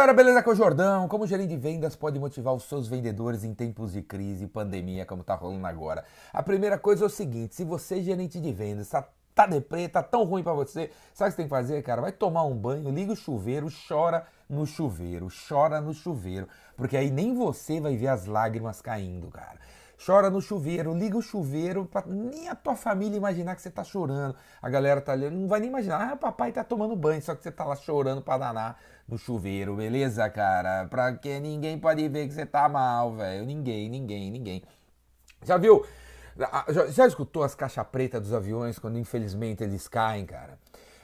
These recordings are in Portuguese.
galera, beleza? Com o Jordão. Como gerente de vendas pode motivar os seus vendedores em tempos de crise e pandemia, como tá rolando agora? A primeira coisa é o seguinte: se você é gerente de vendas, tá, tá deprê, tá tão ruim para você, sabe o que você tem que fazer, cara? Vai tomar um banho, liga o chuveiro, chora no chuveiro, chora no chuveiro, porque aí nem você vai ver as lágrimas caindo, cara chora no chuveiro, liga o chuveiro para nem a tua família imaginar que você tá chorando. A galera tá ali, não vai nem imaginar, ah, papai tá tomando banho, só que você tá lá chorando para danar no chuveiro, beleza, cara? Pra que ninguém pode ver que você tá mal, velho. Ninguém, ninguém, ninguém. Já viu? Já, já escutou as caixas pretas dos aviões quando infelizmente eles caem, cara?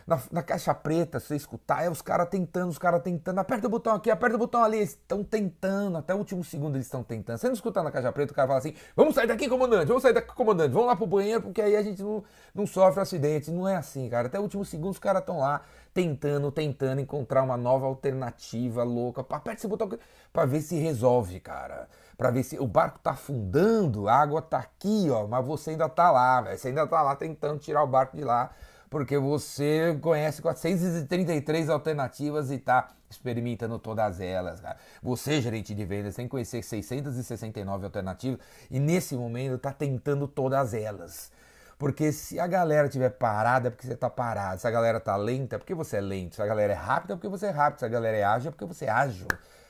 Na, na caixa preta, você escutar, é os caras tentando, os caras tentando, aperta o botão aqui, aperta o botão ali, eles estão tentando, até o último segundo eles estão tentando. Você não escuta na caixa preta, o cara fala assim, vamos sair daqui, comandante, vamos sair daqui, comandante, vamos lá pro banheiro, porque aí a gente não, não sofre acidente. Não é assim, cara. Até o último segundo os caras estão lá tentando, tentando encontrar uma nova alternativa louca. Aperta esse botão para ver se resolve, cara. Para ver se o barco tá afundando, a água tá aqui, ó, mas você ainda tá lá, velho. Você ainda tá lá tentando tirar o barco de lá porque você conhece 433 alternativas e está experimentando todas elas, cara. Você, gerente de vendas, tem que conhecer 669 alternativas e nesse momento está tentando todas elas. Porque se a galera estiver parada é porque você está parado. Se a galera está lenta é porque você é lento. Se a galera é rápida é porque você é rápido. Se a galera é ágil é porque você é ágil.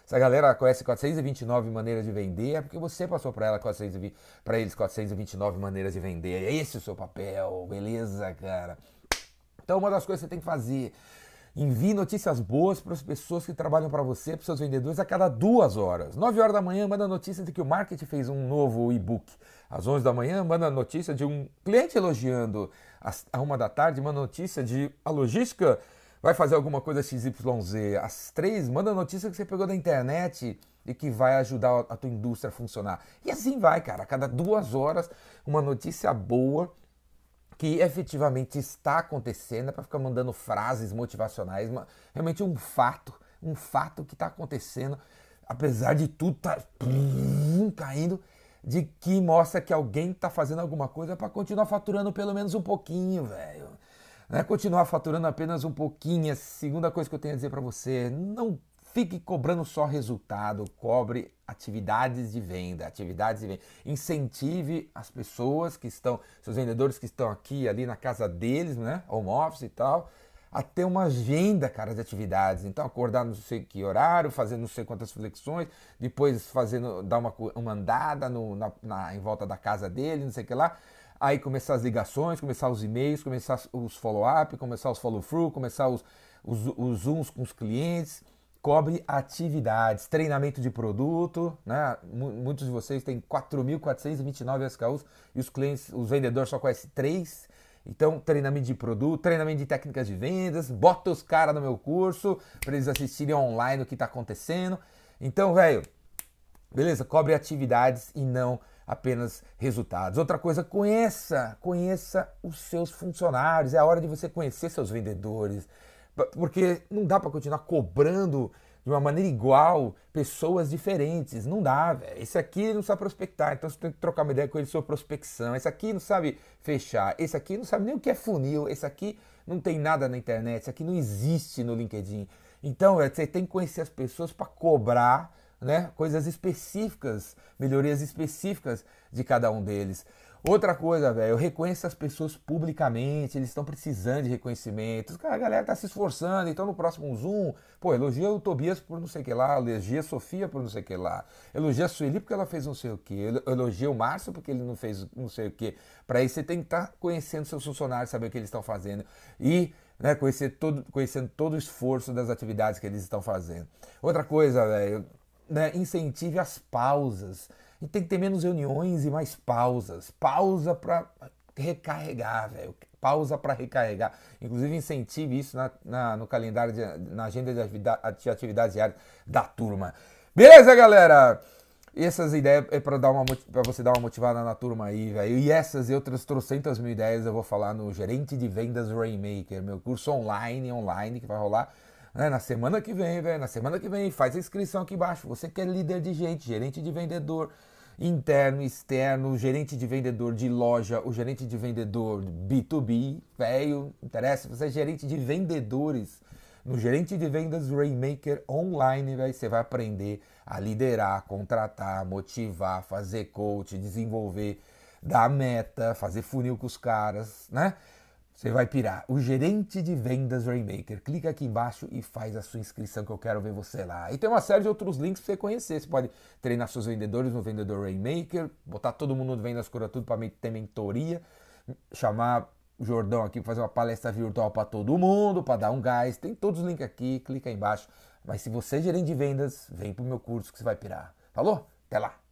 Se a galera conhece 429 maneiras de vender, é porque você passou para ela para eles 429 maneiras de vender. É esse o seu papel, beleza, cara? Então, uma das coisas que você tem que fazer, envie notícias boas para as pessoas que trabalham para você, para os seus vendedores, a cada duas horas. 9 horas da manhã, manda notícia de que o marketing fez um novo e-book. Às 11 da manhã, manda notícia de um cliente elogiando. Às 1 da tarde, manda notícia de a logística vai fazer alguma coisa XYZ. Às 3, manda notícia que você pegou da internet e que vai ajudar a tua indústria a funcionar. E assim vai, cara. A cada duas horas, uma notícia boa que efetivamente está acontecendo, é para ficar mandando frases motivacionais, mas realmente um fato, um fato que está acontecendo, apesar de tudo tá caindo, de que mostra que alguém está fazendo alguma coisa para continuar faturando pelo menos um pouquinho, velho. Não é continuar faturando apenas um pouquinho. A segunda coisa que eu tenho a dizer para você, não fique cobrando só resultado, cobre atividades de venda, atividades de venda. Incentive as pessoas que estão, seus vendedores que estão aqui, ali na casa deles, né, home office e tal, a ter uma agenda, cara, de atividades. Então, acordar não sei que horário, fazer não sei quantas flexões, depois fazendo, dar uma, uma andada no, na, na, em volta da casa dele, não sei o que lá. Aí começar as ligações, começar os e-mails, começar os follow-up, começar os follow-through, começar os, os, os zooms com os clientes cobre atividades, treinamento de produto, né? Muitos de vocês têm 4.429 SKUs e os clientes, os vendedores só conhecem três. Então, treinamento de produto, treinamento de técnicas de vendas, bota os caras no meu curso para eles assistirem online o que está acontecendo. Então, velho, beleza? Cobre atividades e não apenas resultados. Outra coisa, conheça, conheça os seus funcionários. É a hora de você conhecer seus vendedores, porque não dá para continuar cobrando de uma maneira igual pessoas diferentes. Não dá, velho. Esse aqui não sabe prospectar, então você tem que trocar uma ideia com ele sobre prospecção. Esse aqui não sabe fechar. Esse aqui não sabe nem o que é funil. Esse aqui não tem nada na internet. Esse aqui não existe no LinkedIn. Então, véio, você tem que conhecer as pessoas para cobrar né, coisas específicas, melhorias específicas de cada um deles. Outra coisa, velho, eu reconheço as pessoas publicamente, eles estão precisando de reconhecimento. a galera tá se esforçando, então no próximo Zoom, pô, elogia o Tobias por não sei o que lá, elogia a Sofia por não sei o que lá, elogia a Sueli porque ela fez não sei o que, elogia o Márcio porque ele não fez não sei o que. Para isso você tem que estar tá conhecendo seus funcionários, saber o que eles estão fazendo e né, conhecer todo, conhecendo todo o esforço das atividades que eles estão fazendo. Outra coisa, velho, né, incentive as pausas. E tem que ter menos reuniões e mais pausas. Pausa para recarregar, velho. Pausa para recarregar. Inclusive, incentive isso na, na, no calendário, de, na agenda de, de atividades diárias da turma. Beleza, galera? essas ideias é para dar uma para você dar uma motivada na turma aí, velho. E essas e outras trocentas mil ideias eu vou falar no Gerente de Vendas Rainmaker, meu curso online, online, que vai rolar né, na semana que vem, velho. Na semana que vem, faz a inscrição aqui embaixo. Você que é líder de gente, gerente de vendedor, interno, externo, gerente de vendedor de loja, o gerente de vendedor B2B, velho, interessa, você é gerente de vendedores No gerente de vendas Rainmaker Online, véio, você vai aprender a liderar, contratar, motivar, fazer coach, desenvolver, dar meta, fazer funil com os caras, né? Você vai pirar. O gerente de vendas Rainmaker. Clica aqui embaixo e faz a sua inscrição que eu quero ver você lá. E tem uma série de outros links para você conhecer. Você pode treinar seus vendedores no Vendedor Rainmaker, botar todo mundo no Vendas Cura Tudo para ter mentoria, chamar o Jordão aqui para fazer uma palestra virtual para todo mundo, para dar um gás. Tem todos os links aqui, clica aí embaixo. Mas se você é gerente de vendas, vem pro meu curso que você vai pirar. Falou? Até lá!